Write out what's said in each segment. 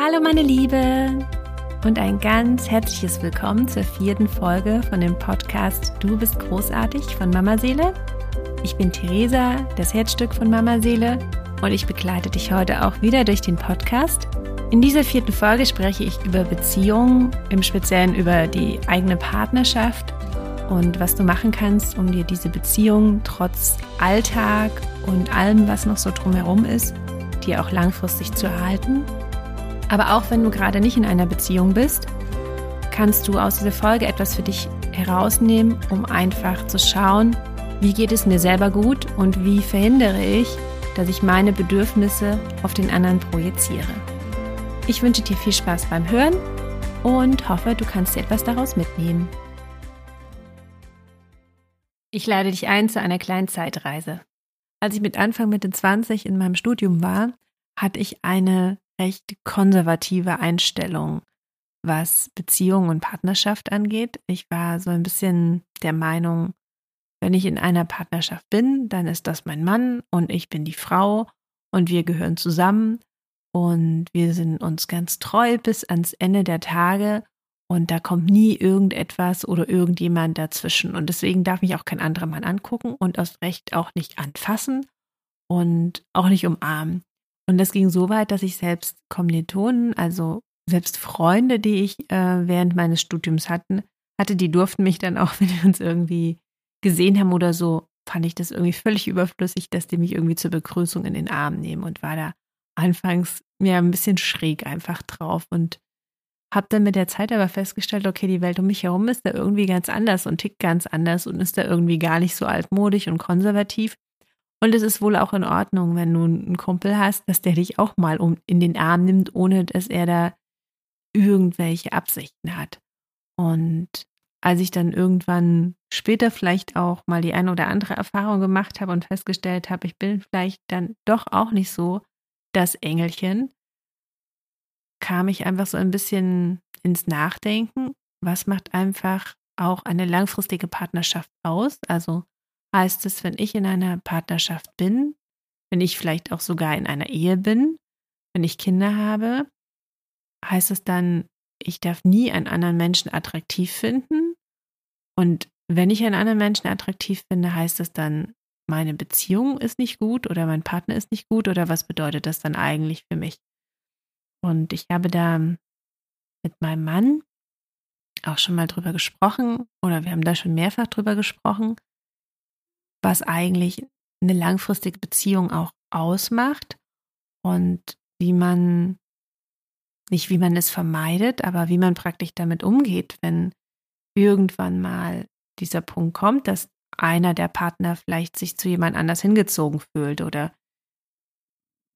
Hallo meine Liebe und ein ganz herzliches Willkommen zur vierten Folge von dem Podcast Du bist großartig von Mama Seele. Ich bin Theresa, das Herzstück von Mama Seele und ich begleite dich heute auch wieder durch den Podcast. In dieser vierten Folge spreche ich über Beziehungen, im Speziellen über die eigene Partnerschaft und was du machen kannst, um dir diese Beziehung trotz Alltag und allem, was noch so drumherum ist, dir auch langfristig zu erhalten aber auch wenn du gerade nicht in einer Beziehung bist, kannst du aus dieser Folge etwas für dich herausnehmen, um einfach zu schauen, wie geht es mir selber gut und wie verhindere ich, dass ich meine Bedürfnisse auf den anderen projiziere. Ich wünsche dir viel Spaß beim Hören und hoffe, du kannst dir etwas daraus mitnehmen. Ich lade dich ein zu einer kleinen Zeitreise. Als ich mit Anfang Mitte 20 in meinem Studium war, hatte ich eine recht konservative Einstellung, was Beziehung und Partnerschaft angeht. Ich war so ein bisschen der Meinung, wenn ich in einer Partnerschaft bin, dann ist das mein Mann und ich bin die Frau und wir gehören zusammen und wir sind uns ganz treu bis ans Ende der Tage und da kommt nie irgendetwas oder irgendjemand dazwischen und deswegen darf mich auch kein anderer Mann angucken und aus Recht auch nicht anfassen und auch nicht umarmen. Und das ging so weit, dass ich selbst Kommilitonen, also selbst Freunde, die ich äh, während meines Studiums hatten, hatte, die durften mich dann auch, wenn wir uns irgendwie gesehen haben oder so, fand ich das irgendwie völlig überflüssig, dass die mich irgendwie zur Begrüßung in den Arm nehmen und war da anfangs mir ja, ein bisschen schräg einfach drauf und habe dann mit der Zeit aber festgestellt, okay, die Welt um mich herum ist da irgendwie ganz anders und tickt ganz anders und ist da irgendwie gar nicht so altmodisch und konservativ. Und es ist wohl auch in Ordnung, wenn du einen Kumpel hast, dass der dich auch mal um, in den Arm nimmt, ohne dass er da irgendwelche Absichten hat. Und als ich dann irgendwann später vielleicht auch mal die eine oder andere Erfahrung gemacht habe und festgestellt habe, ich bin vielleicht dann doch auch nicht so das Engelchen, kam ich einfach so ein bisschen ins Nachdenken, was macht einfach auch eine langfristige Partnerschaft aus? Also heißt es, wenn ich in einer Partnerschaft bin, wenn ich vielleicht auch sogar in einer Ehe bin, wenn ich Kinder habe, heißt es dann, ich darf nie einen anderen Menschen attraktiv finden. Und wenn ich einen anderen Menschen attraktiv finde, heißt es dann, meine Beziehung ist nicht gut oder mein Partner ist nicht gut oder was bedeutet das dann eigentlich für mich? Und ich habe da mit meinem Mann auch schon mal drüber gesprochen oder wir haben da schon mehrfach drüber gesprochen, was eigentlich eine langfristige Beziehung auch ausmacht und wie man, nicht wie man es vermeidet, aber wie man praktisch damit umgeht, wenn irgendwann mal dieser Punkt kommt, dass einer der Partner vielleicht sich zu jemand anders hingezogen fühlt oder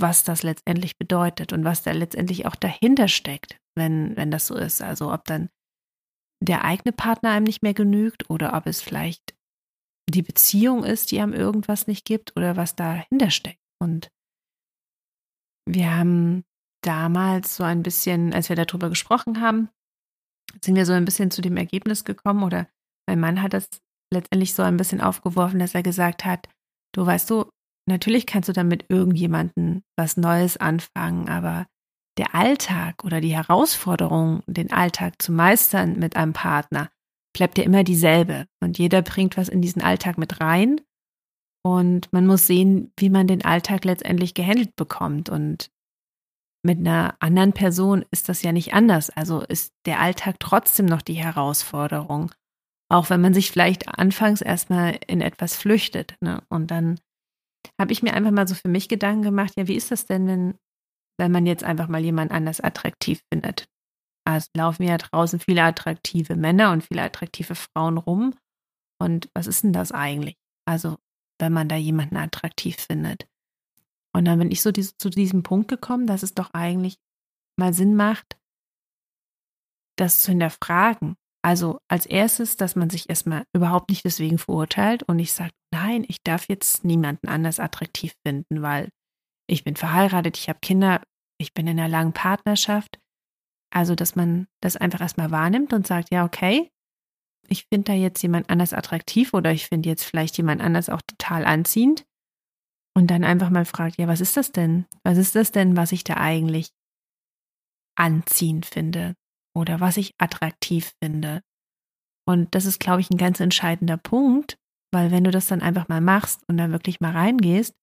was das letztendlich bedeutet und was da letztendlich auch dahinter steckt, wenn, wenn das so ist. Also ob dann der eigene Partner einem nicht mehr genügt oder ob es vielleicht die Beziehung ist, die einem irgendwas nicht gibt oder was dahinter steckt. Und wir haben damals so ein bisschen, als wir darüber gesprochen haben, sind wir so ein bisschen zu dem Ergebnis gekommen oder mein Mann hat das letztendlich so ein bisschen aufgeworfen, dass er gesagt hat, du weißt du, natürlich kannst du damit irgendjemanden was Neues anfangen, aber der Alltag oder die Herausforderung, den Alltag zu meistern mit einem Partner, bleibt ja immer dieselbe. Und jeder bringt was in diesen Alltag mit rein. Und man muss sehen, wie man den Alltag letztendlich gehandelt bekommt. Und mit einer anderen Person ist das ja nicht anders. Also ist der Alltag trotzdem noch die Herausforderung. Auch wenn man sich vielleicht anfangs erstmal in etwas flüchtet. Ne? Und dann habe ich mir einfach mal so für mich Gedanken gemacht, ja, wie ist das denn, wenn, wenn man jetzt einfach mal jemand anders attraktiv findet? Also laufen ja draußen viele attraktive Männer und viele attraktive Frauen rum. Und was ist denn das eigentlich? Also, wenn man da jemanden attraktiv findet. Und dann bin ich so diese, zu diesem Punkt gekommen, dass es doch eigentlich mal Sinn macht, das zu hinterfragen. Also als erstes, dass man sich erstmal überhaupt nicht deswegen verurteilt und ich sage, nein, ich darf jetzt niemanden anders attraktiv finden, weil ich bin verheiratet, ich habe Kinder, ich bin in einer langen Partnerschaft also, dass man das einfach erstmal wahrnimmt und sagt, ja, okay, ich finde da jetzt jemand anders attraktiv oder ich finde jetzt vielleicht jemand anders auch total anziehend. Und dann einfach mal fragt, ja, was ist das denn? Was ist das denn, was ich da eigentlich anziehend finde oder was ich attraktiv finde. Und das ist, glaube ich, ein ganz entscheidender Punkt, weil wenn du das dann einfach mal machst und da wirklich mal reingehst,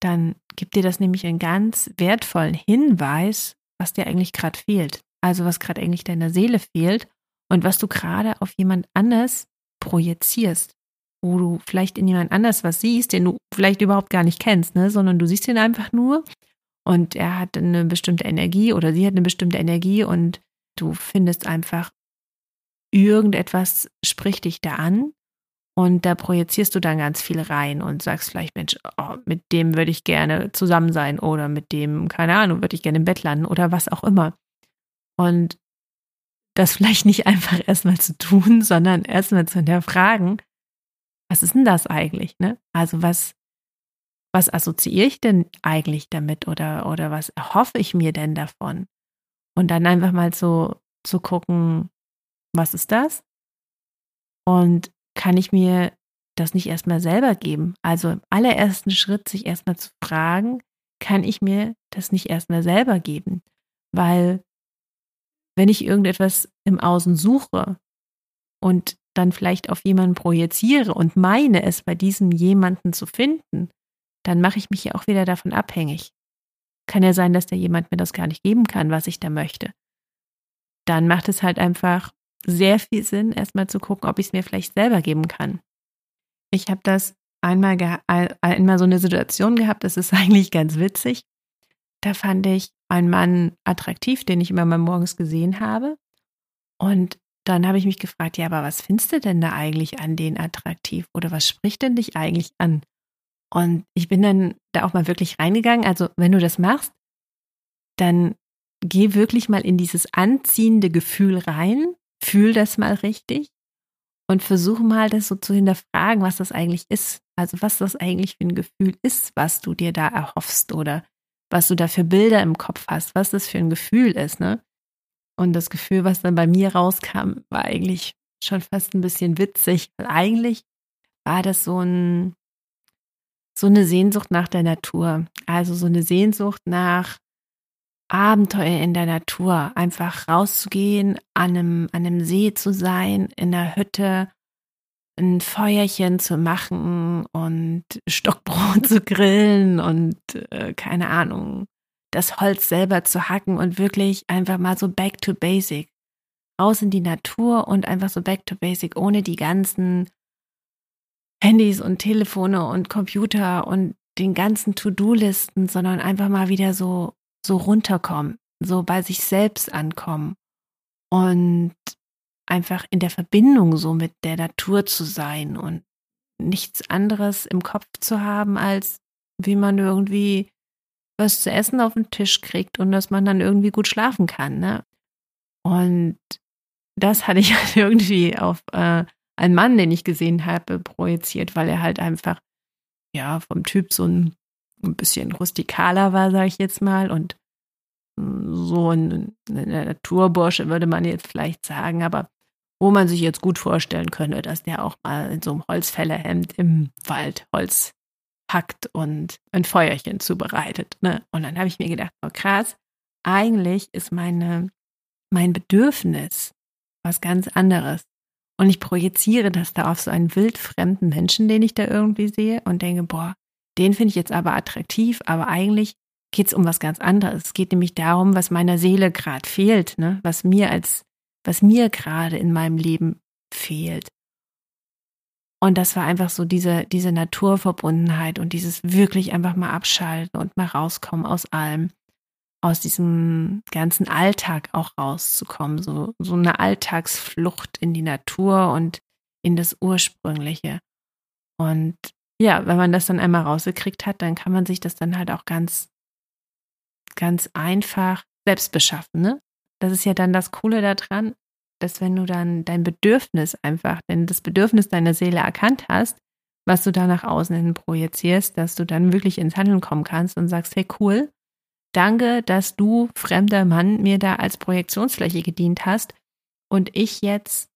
dann gibt dir das nämlich einen ganz wertvollen Hinweis, was dir eigentlich gerade fehlt. Also was gerade eigentlich deiner Seele fehlt und was du gerade auf jemand anders projizierst, wo du vielleicht in jemand anders was siehst, den du vielleicht überhaupt gar nicht kennst, ne? sondern du siehst ihn einfach nur und er hat eine bestimmte Energie oder sie hat eine bestimmte Energie und du findest einfach irgendetwas spricht dich da an und da projizierst du dann ganz viel rein und sagst vielleicht, Mensch, oh, mit dem würde ich gerne zusammen sein oder mit dem, keine Ahnung, würde ich gerne im Bett landen oder was auch immer. Und das vielleicht nicht einfach erstmal zu tun, sondern erstmal zu hinterfragen, was ist denn das eigentlich? Ne? Also was, was assoziiere ich denn eigentlich damit oder, oder was erhoffe ich mir denn davon? Und dann einfach mal so zu gucken, was ist das? Und kann ich mir das nicht erstmal selber geben? Also im allerersten Schritt sich erstmal zu fragen, kann ich mir das nicht erstmal selber geben? Weil wenn ich irgendetwas im Außen suche und dann vielleicht auf jemanden projiziere und meine es bei diesem jemanden zu finden, dann mache ich mich ja auch wieder davon abhängig. Kann ja sein, dass der jemand mir das gar nicht geben kann, was ich da möchte. Dann macht es halt einfach sehr viel Sinn, erstmal zu gucken, ob ich es mir vielleicht selber geben kann. Ich habe das einmal, einmal so eine Situation gehabt, das ist eigentlich ganz witzig. Da fand ich einen Mann attraktiv, den ich immer mal morgens gesehen habe. Und dann habe ich mich gefragt, ja, aber was findest du denn da eigentlich an den attraktiv? Oder was spricht denn dich eigentlich an? Und ich bin dann da auch mal wirklich reingegangen. Also, wenn du das machst, dann geh wirklich mal in dieses anziehende Gefühl rein fühl das mal richtig und versuch mal, das so zu hinterfragen, was das eigentlich ist. Also was das eigentlich für ein Gefühl ist, was du dir da erhoffst oder was du da für Bilder im Kopf hast, was das für ein Gefühl ist, ne? Und das Gefühl, was dann bei mir rauskam, war eigentlich schon fast ein bisschen witzig, weil eigentlich war das so ein so eine Sehnsucht nach der Natur, also so eine Sehnsucht nach Abenteuer in der Natur, einfach rauszugehen, an einem, an einem See zu sein, in der Hütte, ein Feuerchen zu machen und Stockbrot zu grillen und äh, keine Ahnung, das Holz selber zu hacken und wirklich einfach mal so back to basic. Raus in die Natur und einfach so back to basic, ohne die ganzen Handys und Telefone und Computer und den ganzen To-Do-Listen, sondern einfach mal wieder so so runterkommen, so bei sich selbst ankommen und einfach in der Verbindung so mit der Natur zu sein und nichts anderes im Kopf zu haben, als wie man irgendwie was zu essen auf den Tisch kriegt und dass man dann irgendwie gut schlafen kann. Ne? Und das hatte ich halt irgendwie auf äh, einen Mann, den ich gesehen habe, projiziert, weil er halt einfach ja vom Typ so ein ein bisschen rustikaler war, sage ich jetzt mal, und so ein, Naturbursche würde man jetzt vielleicht sagen, aber wo man sich jetzt gut vorstellen könnte, dass der auch mal in so einem Holzfällerhemd im Wald Holz hackt und ein Feuerchen zubereitet. Ne? Und dann habe ich mir gedacht, oh krass, eigentlich ist meine, mein Bedürfnis was ganz anderes. Und ich projiziere das da auf so einen wildfremden Menschen, den ich da irgendwie sehe und denke, boah, den finde ich jetzt aber attraktiv, aber eigentlich geht es um was ganz anderes. Es geht nämlich darum, was meiner Seele gerade fehlt, ne? was mir als, was mir gerade in meinem Leben fehlt. Und das war einfach so diese, diese Naturverbundenheit und dieses wirklich einfach mal abschalten und mal rauskommen aus allem, aus diesem ganzen Alltag auch rauszukommen, so, so eine Alltagsflucht in die Natur und in das Ursprüngliche. Und ja, wenn man das dann einmal rausgekriegt hat, dann kann man sich das dann halt auch ganz, ganz einfach selbst beschaffen. Ne? Das ist ja dann das Coole daran, dass wenn du dann dein Bedürfnis einfach, denn das Bedürfnis deiner Seele erkannt hast, was du da nach außen hin projizierst, dass du dann wirklich ins Handeln kommen kannst und sagst, hey cool, danke, dass du, fremder Mann, mir da als Projektionsfläche gedient hast und ich jetzt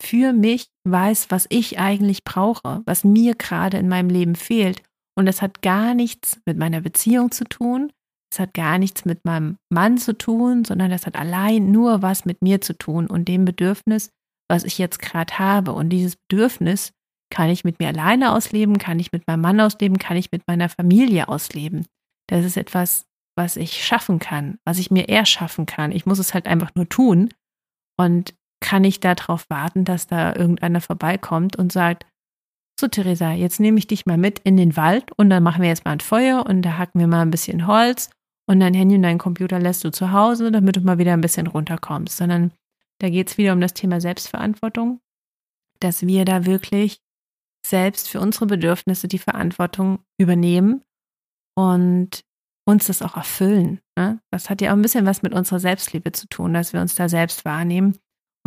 für mich weiß, was ich eigentlich brauche, was mir gerade in meinem Leben fehlt. Und das hat gar nichts mit meiner Beziehung zu tun, Das hat gar nichts mit meinem Mann zu tun, sondern das hat allein nur was mit mir zu tun und dem Bedürfnis, was ich jetzt gerade habe. Und dieses Bedürfnis kann ich mit mir alleine ausleben, kann ich mit meinem Mann ausleben, kann ich mit meiner Familie ausleben. Das ist etwas, was ich schaffen kann, was ich mir erschaffen kann. Ich muss es halt einfach nur tun. Und kann ich darauf warten, dass da irgendeiner vorbeikommt und sagt, so Theresa, jetzt nehme ich dich mal mit in den Wald und dann machen wir jetzt mal ein Feuer und da hacken wir mal ein bisschen Holz und dein Handy und deinen Computer lässt du zu Hause, damit du mal wieder ein bisschen runterkommst, sondern da geht es wieder um das Thema Selbstverantwortung, dass wir da wirklich selbst für unsere Bedürfnisse die Verantwortung übernehmen und uns das auch erfüllen. Ne? Das hat ja auch ein bisschen was mit unserer Selbstliebe zu tun, dass wir uns da selbst wahrnehmen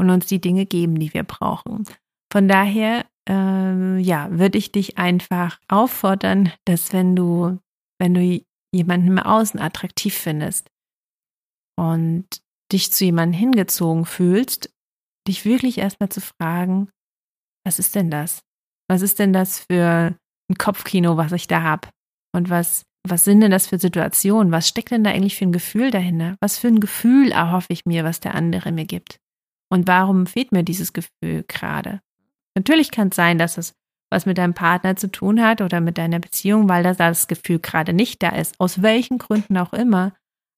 und uns die Dinge geben, die wir brauchen. Von daher, äh, ja, würde ich dich einfach auffordern, dass wenn du, wenn du jemanden im Außen attraktiv findest und dich zu jemandem hingezogen fühlst, dich wirklich erstmal zu fragen, was ist denn das? Was ist denn das für ein Kopfkino, was ich da habe? Und was, was sind denn das für Situationen? Was steckt denn da eigentlich für ein Gefühl dahinter? Was für ein Gefühl erhoffe ich mir, was der andere mir gibt? Und warum fehlt mir dieses Gefühl gerade? Natürlich kann es sein, dass es was mit deinem Partner zu tun hat oder mit deiner Beziehung, weil da das Gefühl gerade nicht da ist, aus welchen Gründen auch immer.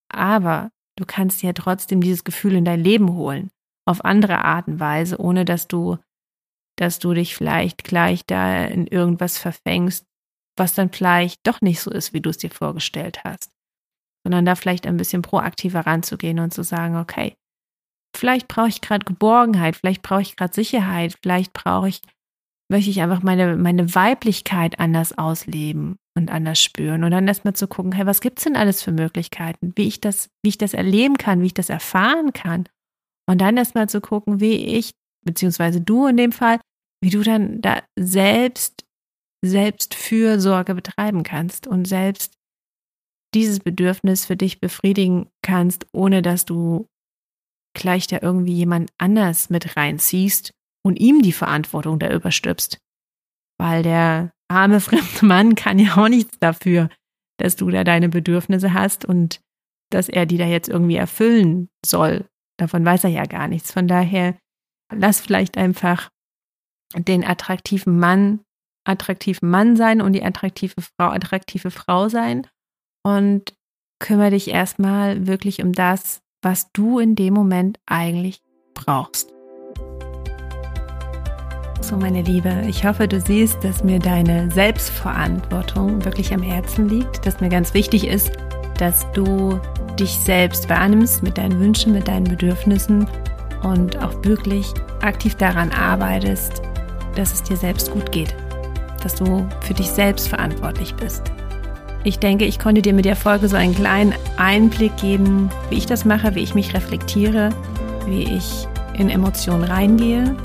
Aber du kannst ja trotzdem dieses Gefühl in dein Leben holen, auf andere Art und Weise, ohne dass du, dass du dich vielleicht gleich da in irgendwas verfängst, was dann vielleicht doch nicht so ist, wie du es dir vorgestellt hast. Sondern da vielleicht ein bisschen proaktiver ranzugehen und zu sagen, okay, vielleicht brauche ich gerade Geborgenheit, vielleicht brauche ich gerade Sicherheit, vielleicht brauche ich, möchte ich einfach meine, meine Weiblichkeit anders ausleben und anders spüren. Und dann erstmal zu gucken, hey, was gibt's denn alles für Möglichkeiten, wie ich das, wie ich das erleben kann, wie ich das erfahren kann. Und dann erstmal zu gucken, wie ich, beziehungsweise du in dem Fall, wie du dann da selbst, selbst Fürsorge betreiben kannst und selbst dieses Bedürfnis für dich befriedigen kannst, ohne dass du gleich da irgendwie jemand anders mit reinziehst und ihm die Verantwortung da überstülpst. Weil der arme fremde Mann kann ja auch nichts dafür, dass du da deine Bedürfnisse hast und dass er die da jetzt irgendwie erfüllen soll. Davon weiß er ja gar nichts. Von daher lass vielleicht einfach den attraktiven Mann attraktiven Mann sein und die attraktive Frau attraktive Frau sein und kümmere dich erstmal wirklich um das, was du in dem Moment eigentlich brauchst. So, meine Liebe, ich hoffe, du siehst, dass mir deine Selbstverantwortung wirklich am Herzen liegt, dass mir ganz wichtig ist, dass du dich selbst wahrnimmst mit deinen Wünschen, mit deinen Bedürfnissen und auch wirklich aktiv daran arbeitest, dass es dir selbst gut geht, dass du für dich selbst verantwortlich bist. Ich denke, ich konnte dir mit der Folge so einen kleinen Einblick geben, wie ich das mache, wie ich mich reflektiere, wie ich in Emotionen reingehe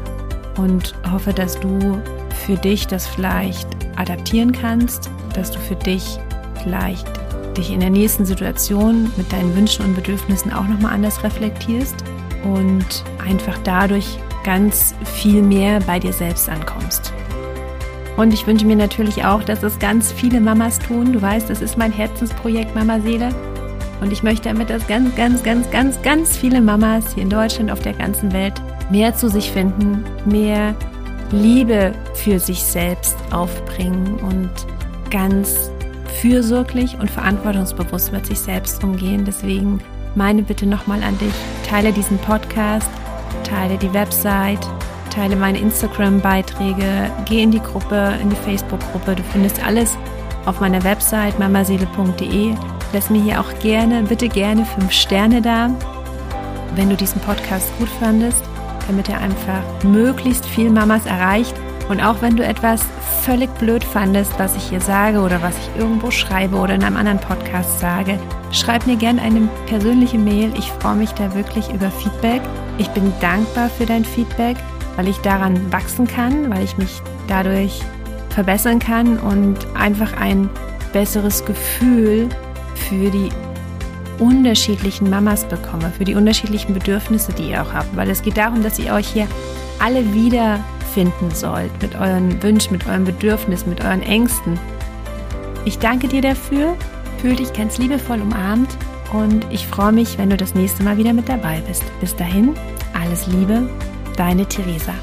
und hoffe, dass du für dich das vielleicht adaptieren kannst, dass du für dich vielleicht dich in der nächsten Situation mit deinen Wünschen und Bedürfnissen auch nochmal anders reflektierst und einfach dadurch ganz viel mehr bei dir selbst ankommst. Und ich wünsche mir natürlich auch, dass es ganz viele Mamas tun. Du weißt, das ist mein Herzensprojekt Mama Seele. Und ich möchte damit, dass ganz, ganz, ganz, ganz, ganz viele Mamas hier in Deutschland, auf der ganzen Welt mehr zu sich finden, mehr Liebe für sich selbst aufbringen und ganz fürsorglich und verantwortungsbewusst mit sich selbst umgehen. Deswegen meine Bitte nochmal an dich, teile diesen Podcast, teile die Website, teile meine Instagram-Beiträge, geh in die Gruppe, in die Facebook-Gruppe. Du findest alles auf meiner Website mamaseele.de. Lass mir hier auch gerne, bitte gerne fünf Sterne da, wenn du diesen Podcast gut fandest, damit er einfach möglichst viel Mamas erreicht. Und auch wenn du etwas völlig blöd fandest, was ich hier sage oder was ich irgendwo schreibe oder in einem anderen Podcast sage, schreib mir gerne eine persönliche Mail. Ich freue mich da wirklich über Feedback. Ich bin dankbar für dein Feedback weil ich daran wachsen kann, weil ich mich dadurch verbessern kann und einfach ein besseres Gefühl für die unterschiedlichen Mamas bekomme, für die unterschiedlichen Bedürfnisse, die ihr auch habt. Weil es geht darum, dass ihr euch hier alle wiederfinden sollt mit euren Wünschen, mit euren Bedürfnissen, mit euren Ängsten. Ich danke dir dafür Fühl dich ganz liebevoll umarmt und ich freue mich, wenn du das nächste Mal wieder mit dabei bist. Bis dahin, alles Liebe, deine Theresa.